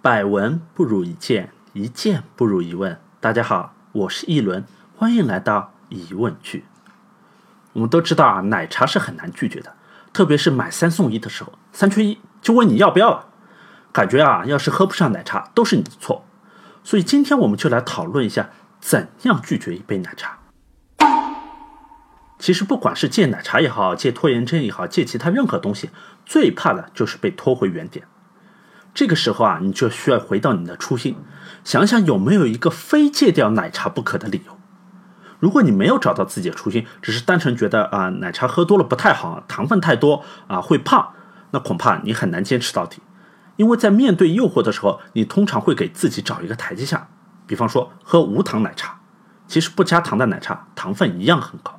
百闻不如一见，一见不如一问。大家好，我是一轮，欢迎来到疑问句。我们都知道啊，奶茶是很难拒绝的，特别是买三送一的时候，三缺一就问你要不要了。感觉啊，要是喝不上奶茶，都是你的错。所以今天我们就来讨论一下，怎样拒绝一杯奶茶。其实不管是戒奶茶也好，戒拖延症也好，戒其他任何东西，最怕的就是被拖回原点。这个时候啊，你就需要回到你的初心，想想有没有一个非戒掉奶茶不可的理由。如果你没有找到自己的初心，只是单纯觉得啊奶茶喝多了不太好，糖分太多啊会胖，那恐怕你很难坚持到底。因为在面对诱惑的时候，你通常会给自己找一个台阶下，比方说喝无糖奶茶，其实不加糖的奶茶糖分一样很高。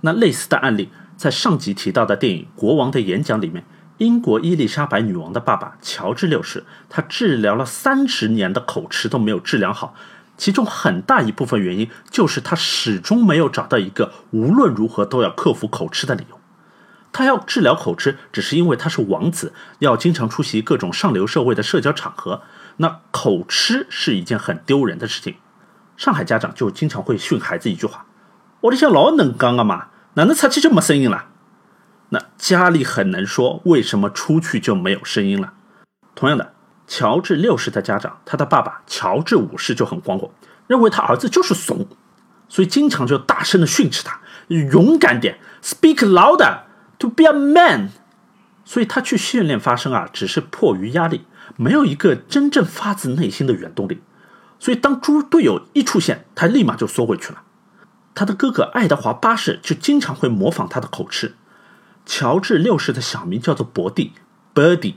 那类似的案例，在上集提到的电影《国王的演讲》里面，英国伊丽莎白女王的爸爸乔治六世，他治疗了三十年的口吃都没有治疗好，其中很大一部分原因就是他始终没有找到一个无论如何都要克服口吃的理由。他要治疗口吃，只是因为他是王子，要经常出席各种上流社会的社交场合，那口吃是一件很丢人的事情。上海家长就经常会训孩子一句话：“我的小老能刚啊嘛。”哪能出去就没声音了？那家里很能说，为什么出去就没有声音了？同样的，乔治六世的家长，他的爸爸乔治五世就很光火，认为他儿子就是怂，所以经常就大声的训斥他，勇敢点，speak louder to be a man。所以他去训练发声啊，只是迫于压力，没有一个真正发自内心的原动力。所以当猪队友一出现，他立马就缩回去了。他的哥哥爱德华八世就经常会模仿他的口吃。乔治六世的小名叫做伯蒂 （Birdy）。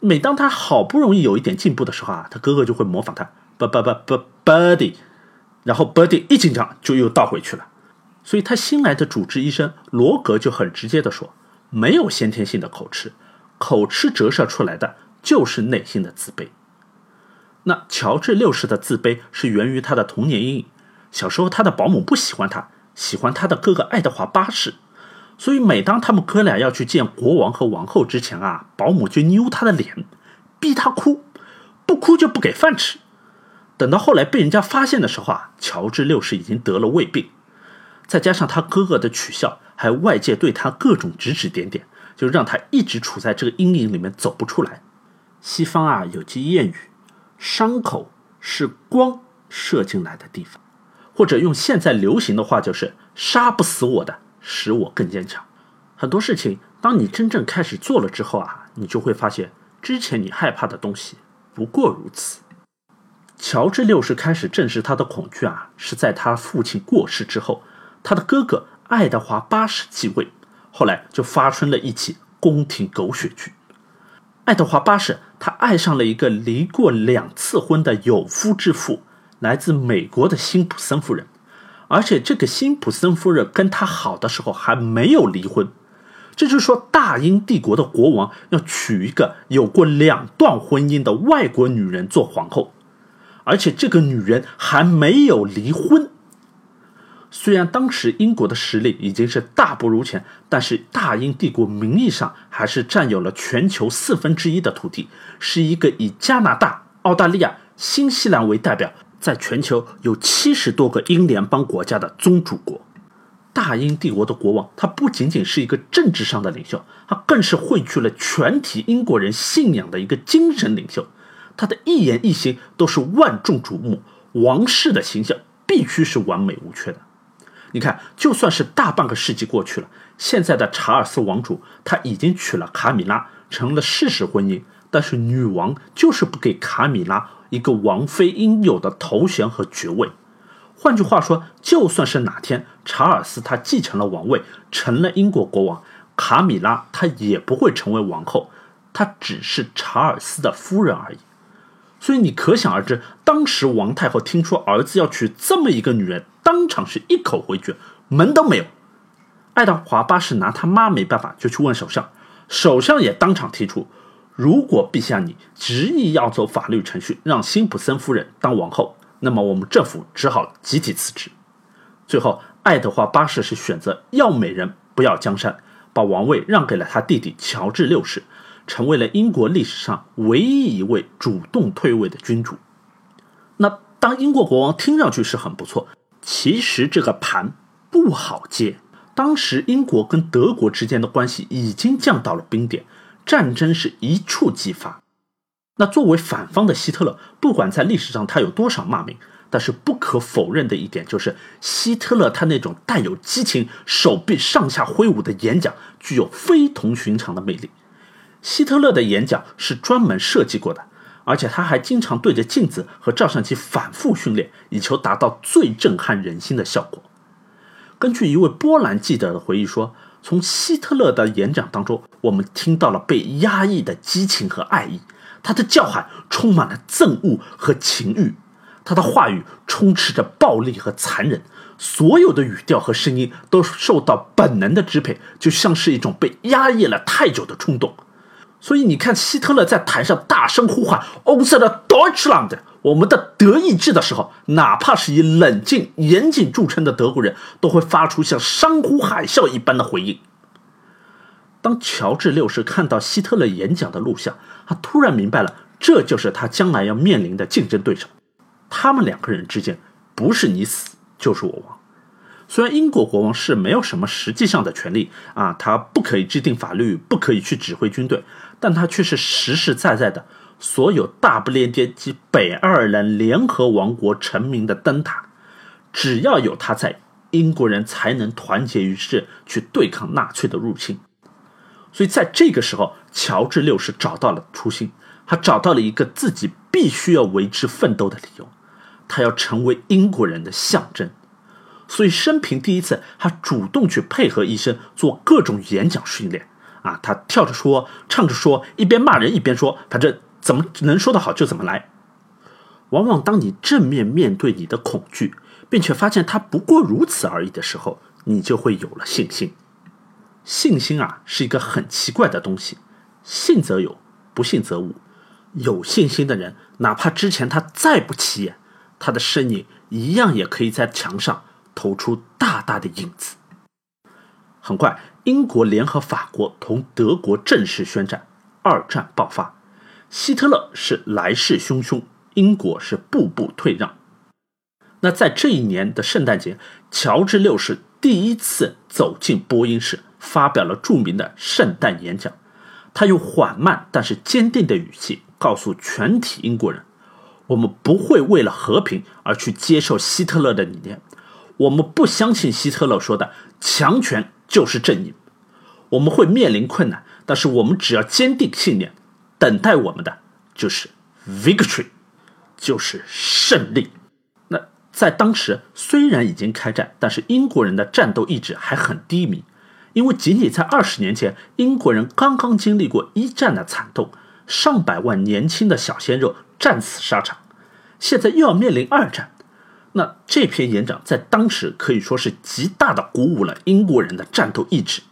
每当他好不容易有一点进步的时候啊，他哥哥就会模仿他 “b b b b Birdy”，然后 Birdy 一紧张就又倒回去了。所以，他新来的主治医生罗格就很直接的说：“没有先天性的口吃，口吃折射出来的就是内心的自卑。”那乔治六世的自卑是源于他的童年阴影。小时候，他的保姆不喜欢他，喜欢他的哥哥爱德华八世，所以每当他们哥俩要去见国王和王后之前啊，保姆就扭他的脸，逼他哭，不哭就不给饭吃。等到后来被人家发现的时候啊，乔治六世已经得了胃病，再加上他哥哥的取笑，还外界对他各种指指点点，就让他一直处在这个阴影里面走不出来。西方啊有句谚语，伤口是光射进来的地方。或者用现在流行的话，就是杀不死我的，使我更坚强。很多事情，当你真正开始做了之后啊，你就会发现，之前你害怕的东西不过如此。乔治六世开始正视他的恐惧啊，是在他父亲过世之后，他的哥哥爱德华八世继位，后来就发生了一起宫廷狗血剧。爱德华八世他爱上了一个离过两次婚的有夫之妇。来自美国的辛普森夫人，而且这个辛普森夫人跟他好的时候还没有离婚，这就是说大英帝国的国王要娶一个有过两段婚姻的外国女人做皇后，而且这个女人还没有离婚。虽然当时英国的实力已经是大不如前，但是大英帝国名义上还是占有了全球四分之一的土地，是一个以加拿大、澳大利亚、新西兰为代表。在全球有七十多个英联邦国家的宗主国，大英帝国的国王，他不仅仅是一个政治上的领袖，他更是汇聚了全体英国人信仰的一个精神领袖。他的一言一行都是万众瞩目，王室的形象必须是完美无缺的。你看，就算是大半个世纪过去了，现在的查尔斯王储他已经娶了卡米拉，成了事实婚姻，但是女王就是不给卡米拉。一个王妃应有的头衔和爵位，换句话说，就算是哪天查尔斯他继承了王位，成了英国国王，卡米拉她也不会成为王后，她只是查尔斯的夫人而已。所以你可想而知，当时王太后听说儿子要娶这么一个女人，当场是一口回绝，门都没有。爱德华八世拿他妈没办法，就去问首相，首相也当场提出。如果陛下你执意要走法律程序，让辛普森夫人当王后，那么我们政府只好集体辞职。最后，爱德华八世是选择要美人不要江山，把王位让给了他弟弟乔治六世，成为了英国历史上唯一一位主动退位的君主。那当英国国王听上去是很不错，其实这个盘不好接。当时英国跟德国之间的关系已经降到了冰点，战争是一触即发。那作为反方的希特勒，不管在历史上他有多少骂名，但是不可否认的一点就是，希特勒他那种带有激情、手臂上下挥舞的演讲，具有非同寻常的魅力。希特勒的演讲是专门设计过的，而且他还经常对着镜子和照相机反复训练，以求达到最震撼人心的效果。根据一位波兰记者的回忆说，从希特勒的演讲当中，我们听到了被压抑的激情和爱意。他的叫喊充满了憎恶和情欲，他的话语充斥着暴力和残忍，所有的语调和声音都受到本能的支配，就像是一种被压抑了太久的冲动。所以你看，希特勒在台上大声呼唤 o n s e r Deutschland”，我们的德意志的时候，哪怕是以冷静严谨著称的德国人，都会发出像山呼海啸一般的回应。当乔治六世看到希特勒演讲的录像，他突然明白了，这就是他将来要面临的竞争对手。他们两个人之间，不是你死就是我亡。虽然英国国王是没有什么实际上的权利啊，他不可以制定法律，不可以去指挥军队，但他却是实实在在的。所有大不列颠及北爱尔兰联合王国成名的灯塔，只要有他在，英国人才能团结于世去对抗纳粹的入侵。所以在这个时候，乔治六世找到了初心，他找到了一个自己必须要为之奋斗的理由，他要成为英国人的象征。所以生平第一次，他主动去配合医生做各种演讲训练啊，他跳着说，唱着说，一边骂人一边说，反正。怎么能说得好就怎么来？往往当你正面面对你的恐惧，并且发现它不过如此而已的时候，你就会有了信心。信心啊，是一个很奇怪的东西，信则有，不信则无。有信心的人，哪怕之前他再不起眼，他的身影一样也可以在墙上投出大大的影子。很快，英国联合法国同德国正式宣战，二战爆发。希特勒是来势汹汹，英国是步步退让。那在这一年的圣诞节，乔治六世第一次走进播音室，发表了著名的圣诞演讲。他用缓慢但是坚定的语气告诉全体英国人：“我们不会为了和平而去接受希特勒的理念，我们不相信希特勒说的强权就是正义。我们会面临困难，但是我们只要坚定信念。”等待我们的就是 victory，就是胜利。那在当时虽然已经开战，但是英国人的战斗意志还很低迷，因为仅仅在二十年前，英国人刚刚经历过一战的惨痛，上百万年轻的小鲜肉战死沙场，现在又要面临二战。那这篇演讲在当时可以说是极大的鼓舞了英国人的战斗意志。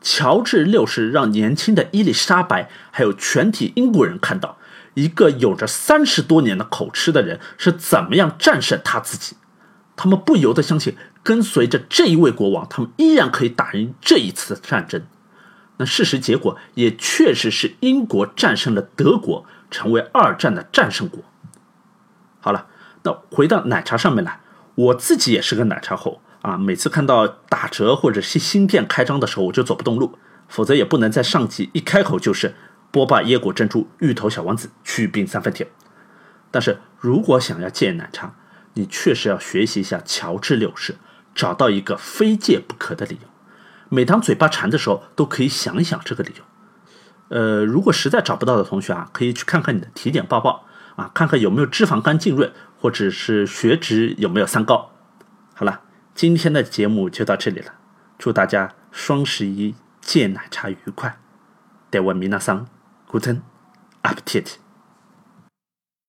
乔治六世让年轻的伊丽莎白还有全体英国人看到，一个有着三十多年的口吃的人是怎么样战胜他自己。他们不由得相信，跟随着这一位国王，他们依然可以打赢这一次的战争。那事实结果也确实是英国战胜了德国，成为二战的战胜国。好了，那回到奶茶上面来，我自己也是个奶茶猴。啊，每次看到打折或者是新店开张的时候，我就走不动路，否则也不能在上集一开口就是波霸椰果珍珠、芋头小王子、去冰三分甜。但是如果想要戒奶茶，你确实要学习一下乔治六世，找到一个非戒不可的理由。每当嘴巴馋的时候，都可以想一想这个理由。呃，如果实在找不到的同学啊，可以去看看你的体检报告啊，看看有没有脂肪肝浸润，或者是血脂有没有三高。好了。今天的节目就到这里了，祝大家双十一见奶茶愉快！带我弥勒桑，Good night, Abit.